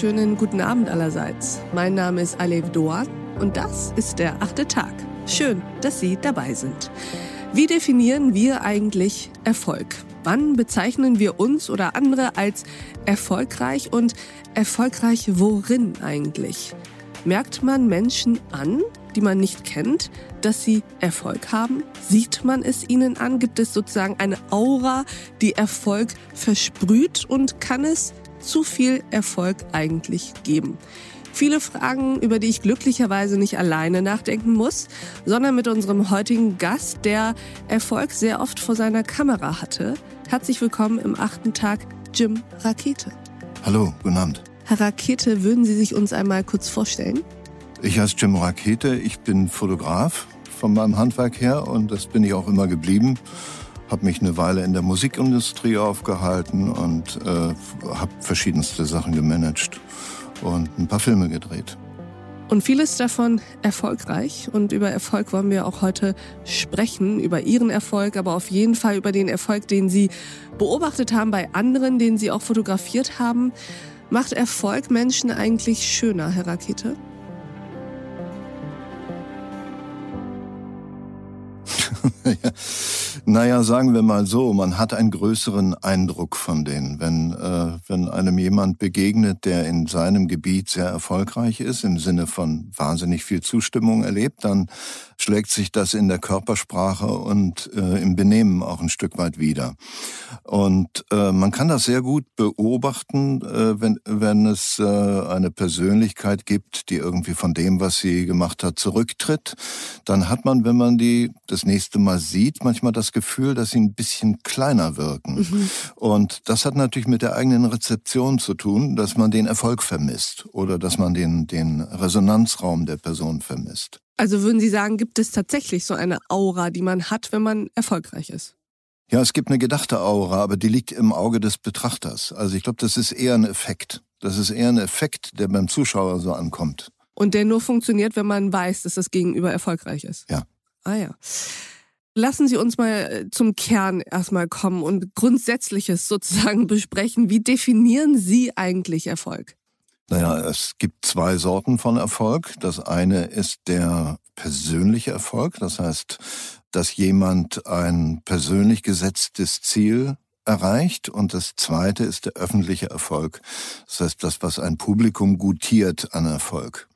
wunderschönen guten Abend allerseits. Mein Name ist Alev Doan und das ist der achte Tag. Schön, dass Sie dabei sind. Wie definieren wir eigentlich Erfolg? Wann bezeichnen wir uns oder andere als erfolgreich und erfolgreich worin eigentlich? Merkt man Menschen an, die man nicht kennt, dass sie Erfolg haben? Sieht man es ihnen an? Gibt es sozusagen eine Aura, die Erfolg versprüht und kann es zu viel Erfolg eigentlich geben? Viele Fragen, über die ich glücklicherweise nicht alleine nachdenken muss, sondern mit unserem heutigen Gast, der Erfolg sehr oft vor seiner Kamera hatte. Herzlich willkommen im achten Tag, Jim Rakete. Hallo, guten Abend. Herr Rakete, würden Sie sich uns einmal kurz vorstellen? Ich heiße Jim Rakete, ich bin Fotograf von meinem Handwerk her und das bin ich auch immer geblieben habe mich eine Weile in der Musikindustrie aufgehalten und äh, habe verschiedenste Sachen gemanagt und ein paar Filme gedreht. Und vieles davon erfolgreich. Und über Erfolg wollen wir auch heute sprechen, über Ihren Erfolg, aber auf jeden Fall über den Erfolg, den Sie beobachtet haben bei anderen, den Sie auch fotografiert haben. Macht Erfolg Menschen eigentlich schöner, Herr Rakete? ja. Naja, sagen wir mal so, man hat einen größeren Eindruck von denen. Wenn, äh, wenn einem jemand begegnet, der in seinem Gebiet sehr erfolgreich ist, im Sinne von wahnsinnig viel Zustimmung erlebt, dann schlägt sich das in der Körpersprache und äh, im Benehmen auch ein Stück weit wieder. Und äh, man kann das sehr gut beobachten, äh, wenn, wenn es äh, eine Persönlichkeit gibt, die irgendwie von dem, was sie gemacht hat, zurücktritt. Dann hat man, wenn man die das nächste Mal sieht, manchmal das Gefühl, dass sie ein bisschen kleiner wirken. Mhm. Und das hat natürlich mit der eigenen Rezeption zu tun, dass man den Erfolg vermisst oder dass man den, den Resonanzraum der Person vermisst. Also würden Sie sagen, gibt es tatsächlich so eine Aura, die man hat, wenn man erfolgreich ist? Ja, es gibt eine gedachte Aura, aber die liegt im Auge des Betrachters. Also ich glaube, das ist eher ein Effekt. Das ist eher ein Effekt, der beim Zuschauer so ankommt. Und der nur funktioniert, wenn man weiß, dass das Gegenüber erfolgreich ist. Ja. Ah ja. Lassen Sie uns mal äh, zum Kern erstmal kommen und Grundsätzliches sozusagen besprechen. Wie definieren Sie eigentlich Erfolg? Naja, es gibt zwei Sorten von Erfolg. Das eine ist der persönliche Erfolg. Das heißt, dass jemand ein persönlich gesetztes Ziel erreicht. Und das zweite ist der öffentliche Erfolg. Das heißt, das, was ein Publikum gutiert an Erfolg.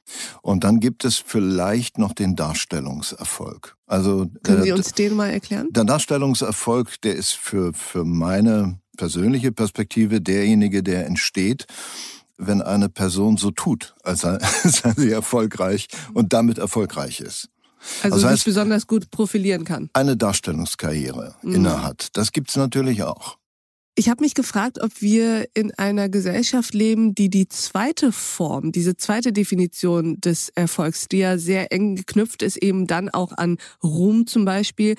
Und dann gibt es vielleicht noch den Darstellungserfolg. Also können Sie äh, uns den mal erklären? Der Darstellungserfolg, der ist für für meine persönliche Perspektive derjenige, der entsteht, wenn eine Person so tut, als sei, sie erfolgreich und damit erfolgreich ist. Also, also sich besonders gut profilieren kann. Eine Darstellungskarriere mhm. innehat. Das gibt's natürlich auch. Ich habe mich gefragt, ob wir in einer Gesellschaft leben, die die zweite Form, diese zweite Definition des Erfolgs, die ja sehr eng geknüpft ist, eben dann auch an Ruhm zum Beispiel,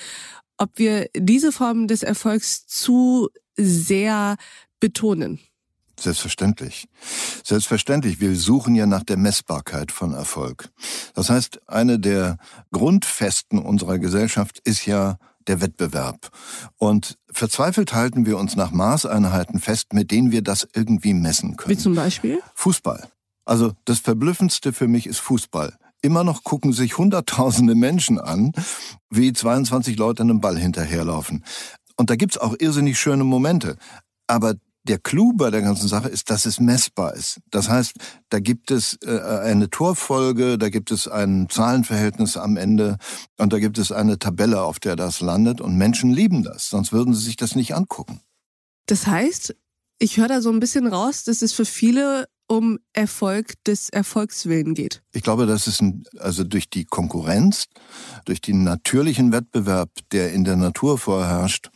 ob wir diese Form des Erfolgs zu sehr betonen. Selbstverständlich. Selbstverständlich. Wir suchen ja nach der Messbarkeit von Erfolg. Das heißt, eine der Grundfesten unserer Gesellschaft ist ja der Wettbewerb. Und verzweifelt halten wir uns nach Maßeinheiten fest, mit denen wir das irgendwie messen können. Wie zum Beispiel? Fußball. Also das Verblüffendste für mich ist Fußball. Immer noch gucken sich Hunderttausende Menschen an, wie 22 Leute einem Ball hinterherlaufen. Und da gibt's auch irrsinnig schöne Momente. Aber der Clou bei der ganzen Sache ist, dass es messbar ist. Das heißt, da gibt es äh, eine Torfolge, da gibt es ein Zahlenverhältnis am Ende und da gibt es eine Tabelle, auf der das landet und Menschen lieben das, sonst würden sie sich das nicht angucken. Das heißt, ich höre da so ein bisschen raus, dass es für viele um Erfolg des Erfolgswillen geht. Ich glaube, dass es ein, also durch die Konkurrenz, durch den natürlichen Wettbewerb, der in der Natur vorherrscht,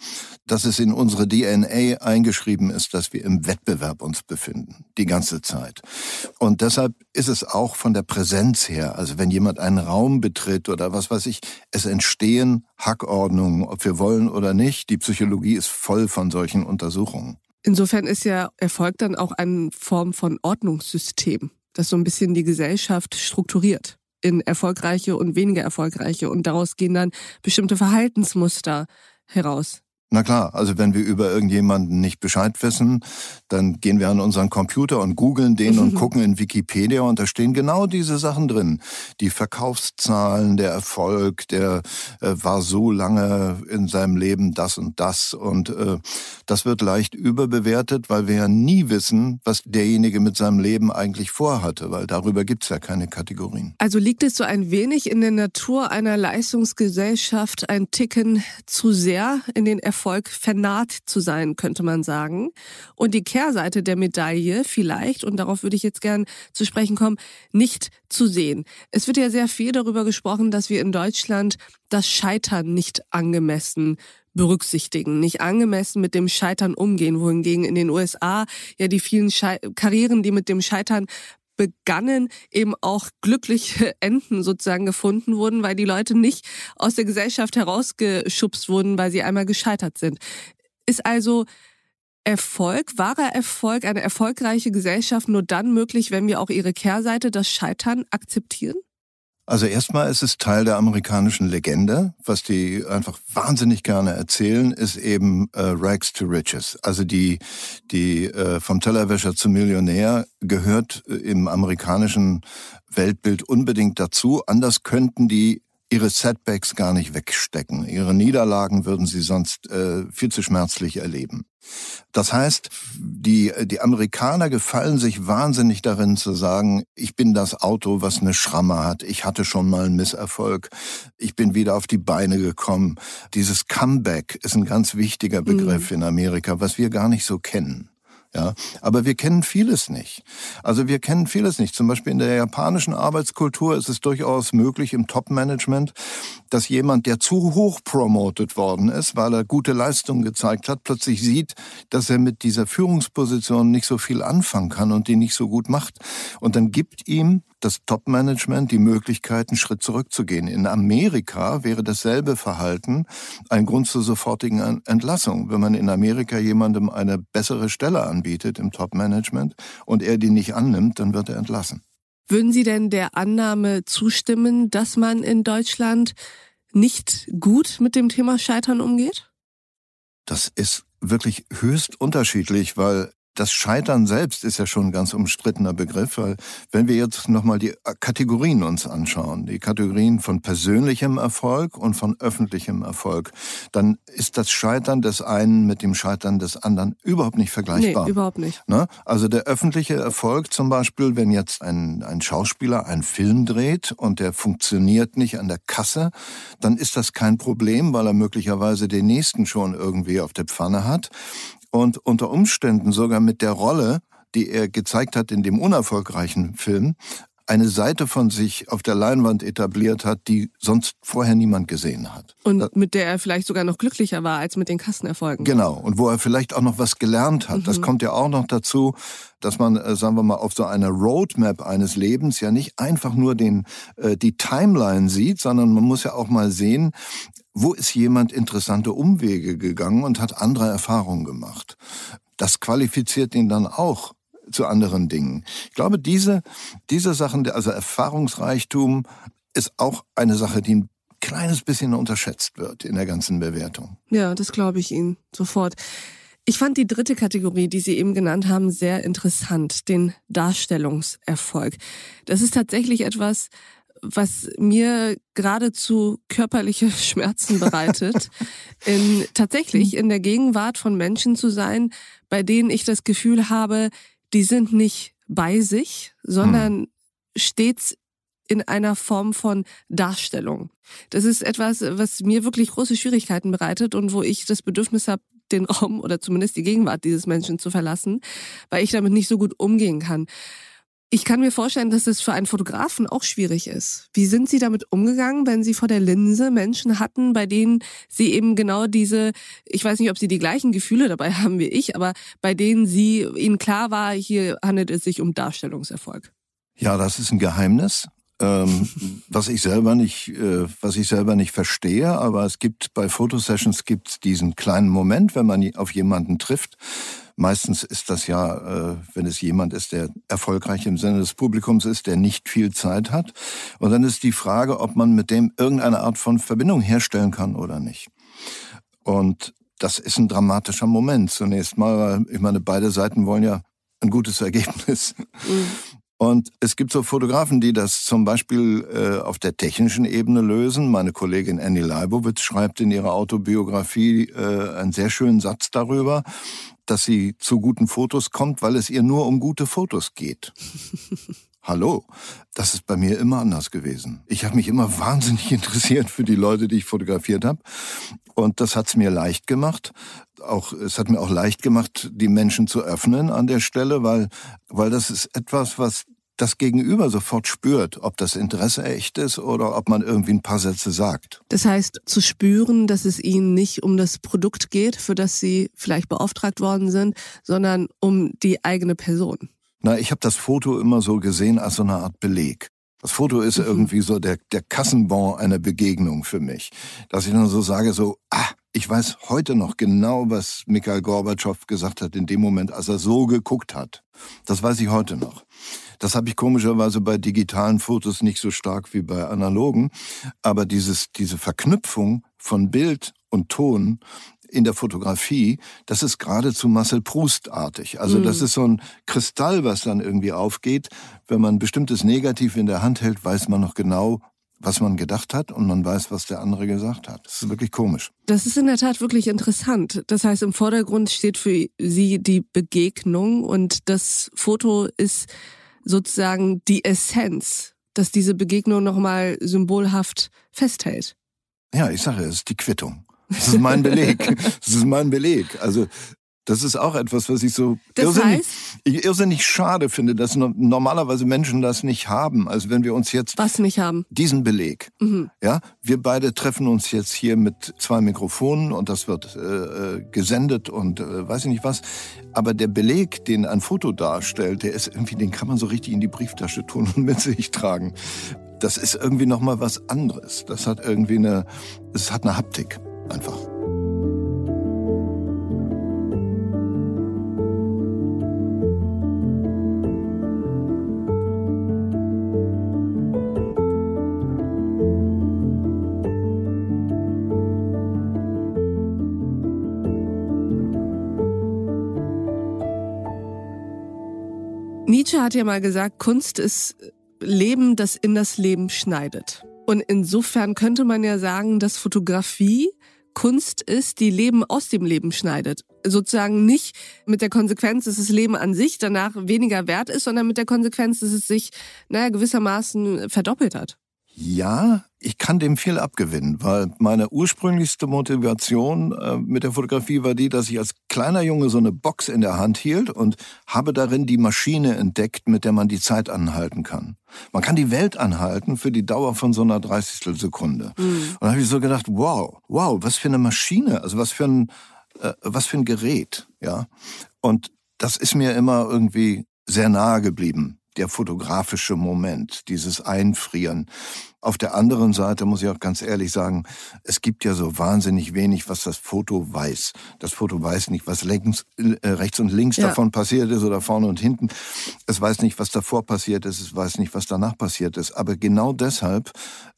dass es in unsere DNA eingeschrieben ist, dass wir im Wettbewerb uns befinden, die ganze Zeit. Und deshalb ist es auch von der Präsenz her, also wenn jemand einen Raum betritt oder was weiß ich, es entstehen Hackordnungen, ob wir wollen oder nicht. Die Psychologie ist voll von solchen Untersuchungen. Insofern ist ja Erfolg dann auch eine Form von Ordnungssystem, das so ein bisschen die Gesellschaft strukturiert in erfolgreiche und weniger erfolgreiche und daraus gehen dann bestimmte Verhaltensmuster heraus. Na klar, also wenn wir über irgendjemanden nicht Bescheid wissen, dann gehen wir an unseren Computer und googeln den und gucken in Wikipedia und da stehen genau diese Sachen drin. Die Verkaufszahlen, der Erfolg, der äh, war so lange in seinem Leben das und das und äh, das wird leicht überbewertet, weil wir ja nie wissen, was derjenige mit seinem Leben eigentlich vorhatte, weil darüber gibt's ja keine Kategorien. Also liegt es so ein wenig in der Natur einer Leistungsgesellschaft, ein Ticken zu sehr in den Erfolg Erfolg vernaht zu sein, könnte man sagen. Und die Kehrseite der Medaille vielleicht, und darauf würde ich jetzt gern zu sprechen kommen, nicht zu sehen. Es wird ja sehr viel darüber gesprochen, dass wir in Deutschland das Scheitern nicht angemessen berücksichtigen, nicht angemessen mit dem Scheitern umgehen, wohingegen in den USA ja die vielen Schei Karrieren, die mit dem Scheitern begannen, eben auch glückliche Enden sozusagen gefunden wurden, weil die Leute nicht aus der Gesellschaft herausgeschubst wurden, weil sie einmal gescheitert sind. Ist also Erfolg, wahrer Erfolg, eine erfolgreiche Gesellschaft nur dann möglich, wenn wir auch ihre Kehrseite, das Scheitern, akzeptieren? Also erstmal ist es Teil der amerikanischen Legende, was die einfach wahnsinnig gerne erzählen, ist eben äh, Rags to Riches. Also die, die äh, vom Tellerwäscher zum Millionär gehört äh, im amerikanischen Weltbild unbedingt dazu. Anders könnten die ihre Setbacks gar nicht wegstecken. Ihre Niederlagen würden sie sonst äh, viel zu schmerzlich erleben. Das heißt, die, die Amerikaner gefallen sich wahnsinnig darin zu sagen, ich bin das Auto, was eine Schramme hat. Ich hatte schon mal einen Misserfolg. Ich bin wieder auf die Beine gekommen. Dieses Comeback ist ein ganz wichtiger Begriff mhm. in Amerika, was wir gar nicht so kennen. Ja, aber wir kennen vieles nicht. Also wir kennen vieles nicht. Zum Beispiel in der japanischen Arbeitskultur ist es durchaus möglich im Top-Management, dass jemand, der zu hoch promoted worden ist, weil er gute Leistungen gezeigt hat, plötzlich sieht, dass er mit dieser Führungsposition nicht so viel anfangen kann und die nicht so gut macht. Und dann gibt ihm das Top-Management die Möglichkeit, einen Schritt zurückzugehen. In Amerika wäre dasselbe Verhalten ein Grund zur sofortigen Entlassung. Wenn man in Amerika jemandem eine bessere Stelle anbietet im Top-Management und er die nicht annimmt, dann wird er entlassen. Würden Sie denn der Annahme zustimmen, dass man in Deutschland nicht gut mit dem Thema Scheitern umgeht? Das ist wirklich höchst unterschiedlich, weil das Scheitern selbst ist ja schon ein ganz umstrittener Begriff, weil wenn wir jetzt nochmal die Kategorien uns anschauen, die Kategorien von persönlichem Erfolg und von öffentlichem Erfolg, dann ist das Scheitern des einen mit dem Scheitern des anderen überhaupt nicht vergleichbar. Nee, überhaupt nicht. Ne? Also der öffentliche Erfolg zum Beispiel, wenn jetzt ein, ein Schauspieler einen Film dreht und der funktioniert nicht an der Kasse, dann ist das kein Problem, weil er möglicherweise den nächsten schon irgendwie auf der Pfanne hat und unter Umständen sogar mit der Rolle, die er gezeigt hat in dem unerfolgreichen Film, eine Seite von sich auf der Leinwand etabliert hat, die sonst vorher niemand gesehen hat. Und mit der er vielleicht sogar noch glücklicher war als mit den Kassenerfolgen. Genau. Und wo er vielleicht auch noch was gelernt hat. Mhm. Das kommt ja auch noch dazu, dass man, äh, sagen wir mal, auf so einer Roadmap eines Lebens ja nicht einfach nur den, äh, die Timeline sieht, sondern man muss ja auch mal sehen, wo ist jemand interessante Umwege gegangen und hat andere Erfahrungen gemacht. Das qualifiziert ihn dann auch zu anderen Dingen. Ich glaube, diese, diese Sachen, also Erfahrungsreichtum ist auch eine Sache, die ein kleines bisschen unterschätzt wird in der ganzen Bewertung. Ja, das glaube ich Ihnen sofort. Ich fand die dritte Kategorie, die Sie eben genannt haben, sehr interessant, den Darstellungserfolg. Das ist tatsächlich etwas, was mir geradezu körperliche Schmerzen bereitet, in, tatsächlich in der Gegenwart von Menschen zu sein, bei denen ich das Gefühl habe, die sind nicht bei sich, sondern hm. stets in einer Form von Darstellung. Das ist etwas, was mir wirklich große Schwierigkeiten bereitet und wo ich das Bedürfnis habe, den Raum oder zumindest die Gegenwart dieses Menschen zu verlassen, weil ich damit nicht so gut umgehen kann. Ich kann mir vorstellen, dass es für einen Fotografen auch schwierig ist. Wie sind Sie damit umgegangen, wenn Sie vor der Linse Menschen hatten, bei denen Sie eben genau diese, ich weiß nicht, ob Sie die gleichen Gefühle dabei haben wie ich, aber bei denen Sie Ihnen klar war, hier handelt es sich um Darstellungserfolg? Ja, das ist ein Geheimnis. Ähm, was ich selber nicht, äh, was ich selber nicht verstehe, aber es gibt bei Fotosessions gibt diesen kleinen Moment, wenn man auf jemanden trifft, Meistens ist das ja, äh, wenn es jemand ist, der erfolgreich im Sinne des Publikums ist, der nicht viel Zeit hat. Und dann ist die Frage, ob man mit dem irgendeine Art von Verbindung herstellen kann oder nicht. Und das ist ein dramatischer Moment zunächst mal, weil ich meine, beide Seiten wollen ja ein gutes Ergebnis. Mhm. Und es gibt so Fotografen, die das zum Beispiel äh, auf der technischen Ebene lösen. Meine Kollegin Annie Leibowitz schreibt in ihrer Autobiografie äh, einen sehr schönen Satz darüber, dass sie zu guten Fotos kommt, weil es ihr nur um gute Fotos geht. Hallo, das ist bei mir immer anders gewesen. Ich habe mich immer wahnsinnig interessiert für die Leute, die ich fotografiert habe. Und das hat's mir leicht gemacht. Auch, es hat mir auch leicht gemacht, die Menschen zu öffnen an der Stelle, weil, weil das ist etwas, was das Gegenüber sofort spürt, ob das Interesse echt ist oder ob man irgendwie ein paar Sätze sagt. Das heißt, zu spüren, dass es ihnen nicht um das Produkt geht, für das sie vielleicht beauftragt worden sind, sondern um die eigene Person. Na, ich habe das Foto immer so gesehen als so eine Art Beleg. Das Foto ist mhm. irgendwie so der, der Kassenbon einer Begegnung für mich. Dass ich dann so sage, so, ah, ich weiß heute noch genau, was Mikhail Gorbatschow gesagt hat in dem Moment, als er so geguckt hat. Das weiß ich heute noch. Das habe ich komischerweise bei digitalen Fotos nicht so stark wie bei analogen. Aber dieses, diese Verknüpfung von Bild und Ton, in der Fotografie, das ist geradezu Marcel Proust-artig. Also das mhm. ist so ein Kristall, was dann irgendwie aufgeht. Wenn man ein bestimmtes Negativ in der Hand hält, weiß man noch genau, was man gedacht hat und man weiß, was der andere gesagt hat. Das ist wirklich komisch. Das ist in der Tat wirklich interessant. Das heißt, im Vordergrund steht für Sie die Begegnung und das Foto ist sozusagen die Essenz, dass diese Begegnung nochmal symbolhaft festhält. Ja, ich sage, es ist die Quittung. Das ist mein Beleg. Das ist mein Beleg. Also das ist auch etwas, was ich so das irrsinnig, heißt? ich irrsinnig schade finde, dass normalerweise Menschen das nicht haben. Also wenn wir uns jetzt was nicht haben, diesen Beleg, mhm. ja, wir beide treffen uns jetzt hier mit zwei Mikrofonen und das wird äh, äh, gesendet und äh, weiß ich nicht was. Aber der Beleg, den ein Foto darstellt, der ist irgendwie, den kann man so richtig in die Brieftasche tun und mit sich tragen. Das ist irgendwie noch mal was anderes. Das hat irgendwie eine, es hat eine Haptik. Einfach. Nietzsche hat ja mal gesagt, Kunst ist Leben, das in das Leben schneidet. Und insofern könnte man ja sagen, dass Fotografie Kunst ist, die Leben aus dem Leben schneidet. Sozusagen nicht mit der Konsequenz, dass das Leben an sich danach weniger wert ist, sondern mit der Konsequenz, dass es sich, naja, gewissermaßen verdoppelt hat. Ja, ich kann dem viel abgewinnen, weil meine ursprünglichste Motivation äh, mit der Fotografie war die, dass ich als kleiner Junge so eine Box in der Hand hielt und habe darin die Maschine entdeckt, mit der man die Zeit anhalten kann. Man kann die Welt anhalten für die Dauer von so einer Dreißigstel Sekunde. Mhm. Und da habe ich so gedacht, wow, wow, was für eine Maschine, also was für ein, äh, was für ein Gerät, ja. Und das ist mir immer irgendwie sehr nahe geblieben der fotografische Moment, dieses Einfrieren. Auf der anderen Seite muss ich auch ganz ehrlich sagen, es gibt ja so wahnsinnig wenig, was das Foto weiß. Das Foto weiß nicht, was links, äh, rechts und links ja. davon passiert ist oder vorne und hinten. Es weiß nicht, was davor passiert ist. Es weiß nicht, was danach passiert ist. Aber genau deshalb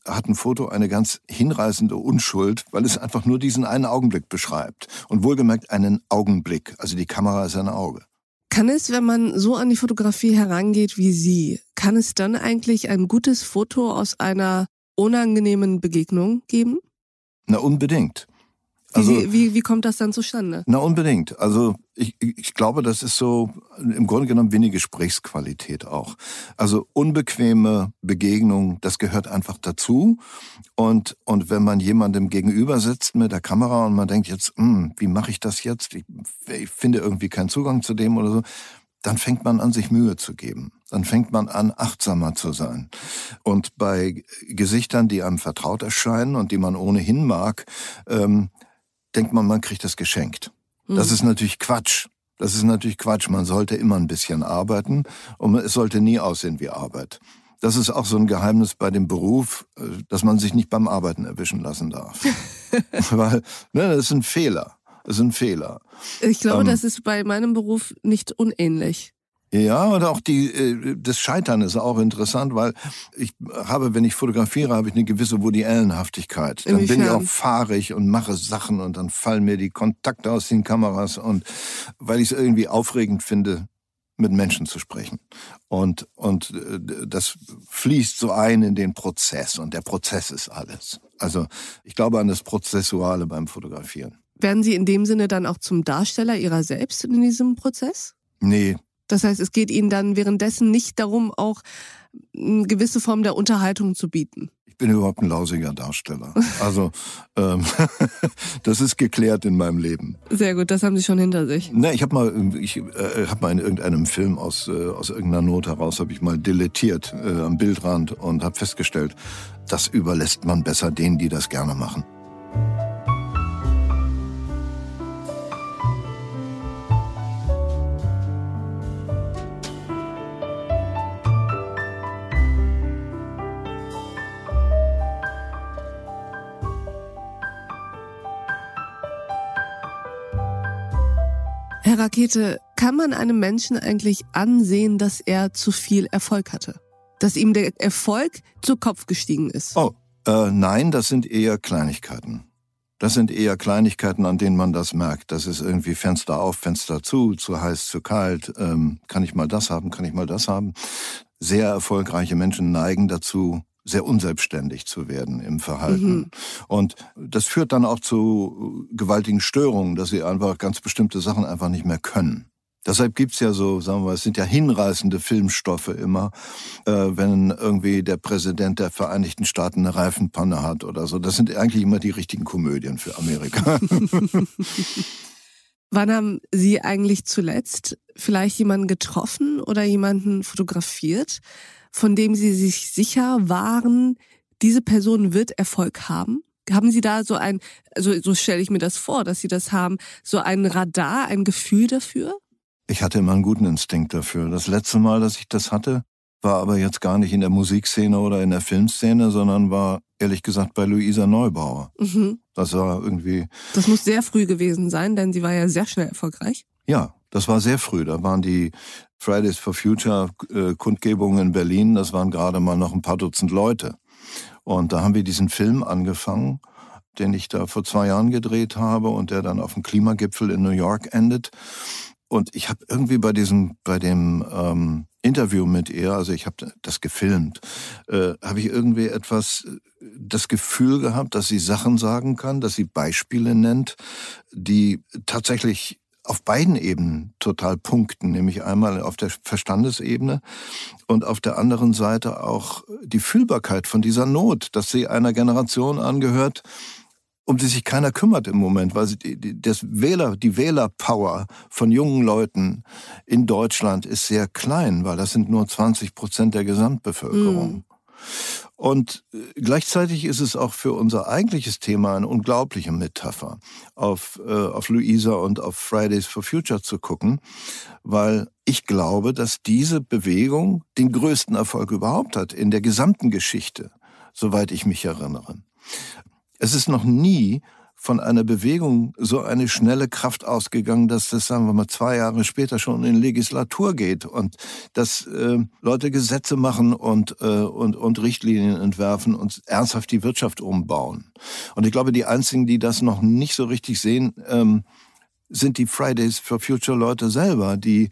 hat ein Foto eine ganz hinreißende Unschuld, weil es einfach nur diesen einen Augenblick beschreibt. Und wohlgemerkt einen Augenblick. Also die Kamera ist ein Auge. Kann es, wenn man so an die Fotografie herangeht wie Sie, kann es dann eigentlich ein gutes Foto aus einer unangenehmen Begegnung geben? Na, unbedingt. Also, wie, wie, wie kommt das dann zustande? Na, unbedingt. Also ich, ich glaube, das ist so im Grunde genommen eine Gesprächsqualität auch. Also unbequeme Begegnung, das gehört einfach dazu. Und, und wenn man jemandem gegenüber sitzt mit der Kamera und man denkt jetzt, hm, wie mache ich das jetzt? Ich, ich finde irgendwie keinen Zugang zu dem oder so, dann fängt man an, sich Mühe zu geben. Dann fängt man an, achtsamer zu sein. Und bei Gesichtern, die einem vertraut erscheinen und die man ohnehin mag, ähm, denkt man, man kriegt das geschenkt. Das mhm. ist natürlich Quatsch. Das ist natürlich Quatsch. Man sollte immer ein bisschen arbeiten und es sollte nie aussehen wie Arbeit. Das ist auch so ein Geheimnis bei dem Beruf, äh, dass man sich nicht beim Arbeiten erwischen lassen darf. Weil, ne, das ist ein Fehler. Das ist ein Fehler. Ich glaube, ähm, das ist bei meinem Beruf nicht unähnlich. Ja, und auch die, äh, das Scheitern ist auch interessant, weil ich habe, wenn ich fotografiere, habe ich eine gewisse Woody Allen-Haftigkeit. Dann bin ich auch fahrig und mache Sachen und dann fallen mir die Kontakte aus den Kameras und weil ich es irgendwie aufregend finde, mit Menschen zu sprechen. Und, und äh, das fließt so ein in den Prozess und der Prozess ist alles. Also ich glaube an das Prozessuale beim Fotografieren. Werden Sie in dem Sinne dann auch zum Darsteller Ihrer selbst in diesem Prozess? Nee. Das heißt, es geht Ihnen dann währenddessen nicht darum, auch eine gewisse Form der Unterhaltung zu bieten bin überhaupt ein lausiger Darsteller. Also ähm, das ist geklärt in meinem Leben. Sehr gut, das haben Sie schon hinter sich. Ne, ich habe mal, ich äh, habe mal in irgendeinem Film aus äh, aus irgendeiner Not heraus habe ich mal dilettiert äh, am Bildrand und habe festgestellt, das überlässt man besser denen, die das gerne machen. Rakete, kann man einem Menschen eigentlich ansehen, dass er zu viel Erfolg hatte? Dass ihm der Erfolg zu Kopf gestiegen ist? Oh, äh, nein, das sind eher Kleinigkeiten. Das sind eher Kleinigkeiten, an denen man das merkt. Das ist irgendwie Fenster auf, Fenster zu, zu heiß, zu kalt. Ähm, kann ich mal das haben, kann ich mal das haben? Sehr erfolgreiche Menschen neigen dazu, sehr unselbstständig zu werden im Verhalten. Mhm. Und das führt dann auch zu gewaltigen Störungen, dass sie einfach ganz bestimmte Sachen einfach nicht mehr können. Deshalb gibt's ja so, sagen wir mal, es sind ja hinreißende Filmstoffe immer, äh, wenn irgendwie der Präsident der Vereinigten Staaten eine Reifenpanne hat oder so. Das sind eigentlich immer die richtigen Komödien für Amerika. Wann haben Sie eigentlich zuletzt vielleicht jemanden getroffen oder jemanden fotografiert, von dem Sie sich sicher waren, diese Person wird Erfolg haben? Haben Sie da so ein, also so stelle ich mir das vor, dass Sie das haben, so ein Radar, ein Gefühl dafür? Ich hatte immer einen guten Instinkt dafür. Das letzte Mal, dass ich das hatte, war aber jetzt gar nicht in der Musikszene oder in der Filmszene, sondern war ehrlich gesagt bei Luisa Neubauer. Mhm. Das war irgendwie. Das muss sehr früh gewesen sein, denn sie war ja sehr schnell erfolgreich. Ja, das war sehr früh. Da waren die Fridays for Future äh, Kundgebungen in Berlin, das waren gerade mal noch ein paar Dutzend Leute. Und da haben wir diesen Film angefangen, den ich da vor zwei Jahren gedreht habe und der dann auf dem Klimagipfel in New York endet. Und ich habe irgendwie bei diesem, bei dem ähm, Interview mit ihr, also ich habe das gefilmt, äh, habe ich irgendwie etwas das Gefühl gehabt, dass sie Sachen sagen kann, dass sie Beispiele nennt, die tatsächlich auf beiden Ebenen total punkten, nämlich einmal auf der Verstandesebene und auf der anderen Seite auch die Fühlbarkeit von dieser Not, dass sie einer Generation angehört, um die sich keiner kümmert im Moment, weil das Wähler, die Wählerpower von jungen Leuten in Deutschland ist sehr klein, weil das sind nur 20 Prozent der Gesamtbevölkerung. Mhm. Und äh, gleichzeitig ist es auch für unser eigentliches Thema eine unglaubliche Metapher, auf, äh, auf Luisa und auf Fridays for Future zu gucken, weil ich glaube, dass diese Bewegung den größten Erfolg überhaupt hat in der gesamten Geschichte, soweit ich mich erinnere. Es ist noch nie von einer Bewegung so eine schnelle Kraft ausgegangen, dass das, sagen wir mal, zwei Jahre später schon in Legislatur geht und dass äh, Leute Gesetze machen und, äh, und, und Richtlinien entwerfen und ernsthaft die Wirtschaft umbauen. Und ich glaube, die einzigen, die das noch nicht so richtig sehen, ähm, sind die Fridays for Future Leute selber, die,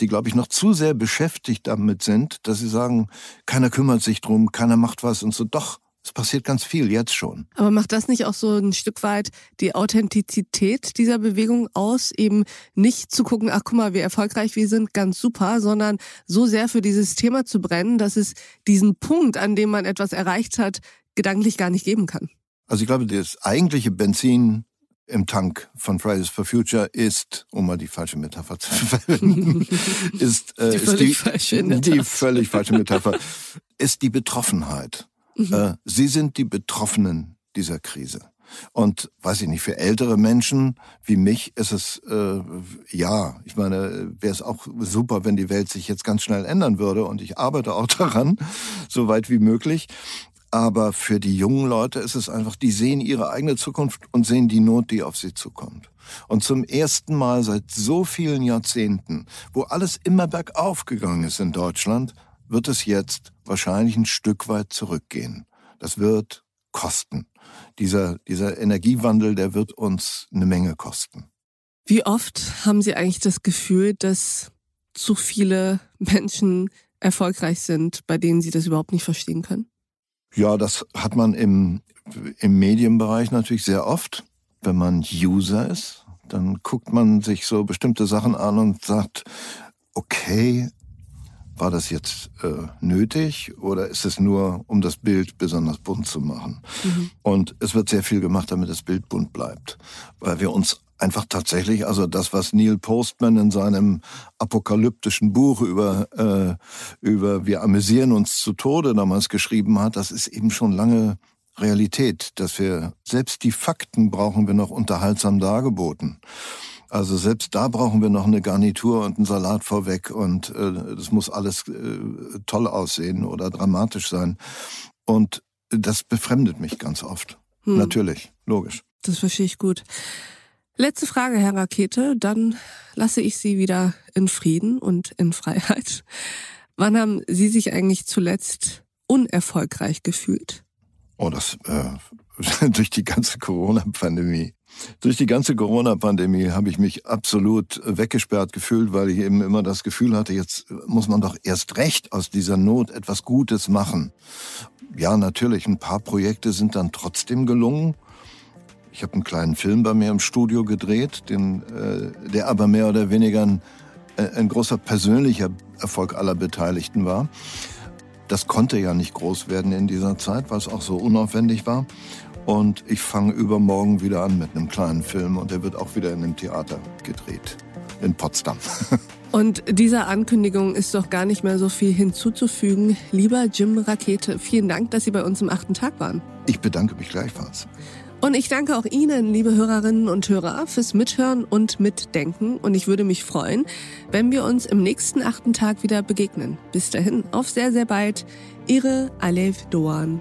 die glaube ich noch zu sehr beschäftigt damit sind, dass sie sagen, keiner kümmert sich drum, keiner macht was und so. Doch, es passiert ganz viel jetzt schon. Aber macht das nicht auch so ein Stück weit die Authentizität dieser Bewegung aus, eben nicht zu gucken, ach guck mal, wie erfolgreich wir sind, ganz super, sondern so sehr für dieses Thema zu brennen, dass es diesen Punkt, an dem man etwas erreicht hat, gedanklich gar nicht geben kann? Also ich glaube, das eigentliche Benzin im Tank von Fridays for Future ist, um mal die falsche Metapher zu verwenden, ist, äh, die, völlig ist die, die völlig falsche Metapher, ist die Betroffenheit. Mhm. Äh, sie sind die Betroffenen dieser Krise. Und weiß ich nicht, für ältere Menschen wie mich ist es äh, ja, ich meine, wäre es auch super, wenn die Welt sich jetzt ganz schnell ändern würde und ich arbeite auch daran, so weit wie möglich. Aber für die jungen Leute ist es einfach, die sehen ihre eigene Zukunft und sehen die Not, die auf sie zukommt. Und zum ersten Mal seit so vielen Jahrzehnten, wo alles immer bergauf gegangen ist in Deutschland, wird es jetzt wahrscheinlich ein Stück weit zurückgehen. Das wird kosten. Dieser, dieser Energiewandel, der wird uns eine Menge kosten. Wie oft haben Sie eigentlich das Gefühl, dass zu viele Menschen erfolgreich sind, bei denen Sie das überhaupt nicht verstehen können? Ja, das hat man im, im Medienbereich natürlich sehr oft. Wenn man User ist, dann guckt man sich so bestimmte Sachen an und sagt, okay, war das jetzt äh, nötig oder ist es nur, um das Bild besonders bunt zu machen? Mhm. Und es wird sehr viel gemacht, damit das Bild bunt bleibt, weil wir uns einfach tatsächlich, also das, was Neil Postman in seinem apokalyptischen Buch über, äh, über Wir amüsieren uns zu Tode damals geschrieben hat, das ist eben schon lange Realität, dass wir selbst die Fakten brauchen wir noch unterhaltsam dargeboten. Also selbst da brauchen wir noch eine Garnitur und einen Salat vorweg und äh, das muss alles äh, toll aussehen oder dramatisch sein. Und das befremdet mich ganz oft. Hm. Natürlich, logisch. Das verstehe ich gut. Letzte Frage, Herr Rakete, dann lasse ich Sie wieder in Frieden und in Freiheit. Wann haben Sie sich eigentlich zuletzt unerfolgreich gefühlt? Oh, das äh, durch die ganze Corona-Pandemie. Durch die ganze Corona-Pandemie habe ich mich absolut weggesperrt gefühlt, weil ich eben immer das Gefühl hatte, jetzt muss man doch erst recht aus dieser Not etwas Gutes machen. Ja, natürlich, ein paar Projekte sind dann trotzdem gelungen. Ich habe einen kleinen Film bei mir im Studio gedreht, den, äh, der aber mehr oder weniger ein, äh, ein großer persönlicher Erfolg aller Beteiligten war. Das konnte ja nicht groß werden in dieser Zeit, weil es auch so unaufwendig war. Und ich fange übermorgen wieder an mit einem kleinen Film und der wird auch wieder in einem Theater gedreht. In Potsdam. Und dieser Ankündigung ist doch gar nicht mehr so viel hinzuzufügen. Lieber Jim Rakete, vielen Dank, dass Sie bei uns im achten Tag waren. Ich bedanke mich gleichfalls. Und ich danke auch Ihnen, liebe Hörerinnen und Hörer, fürs Mithören und Mitdenken. Und ich würde mich freuen, wenn wir uns im nächsten achten Tag wieder begegnen. Bis dahin, auf sehr, sehr bald. Ihre Alev Doan.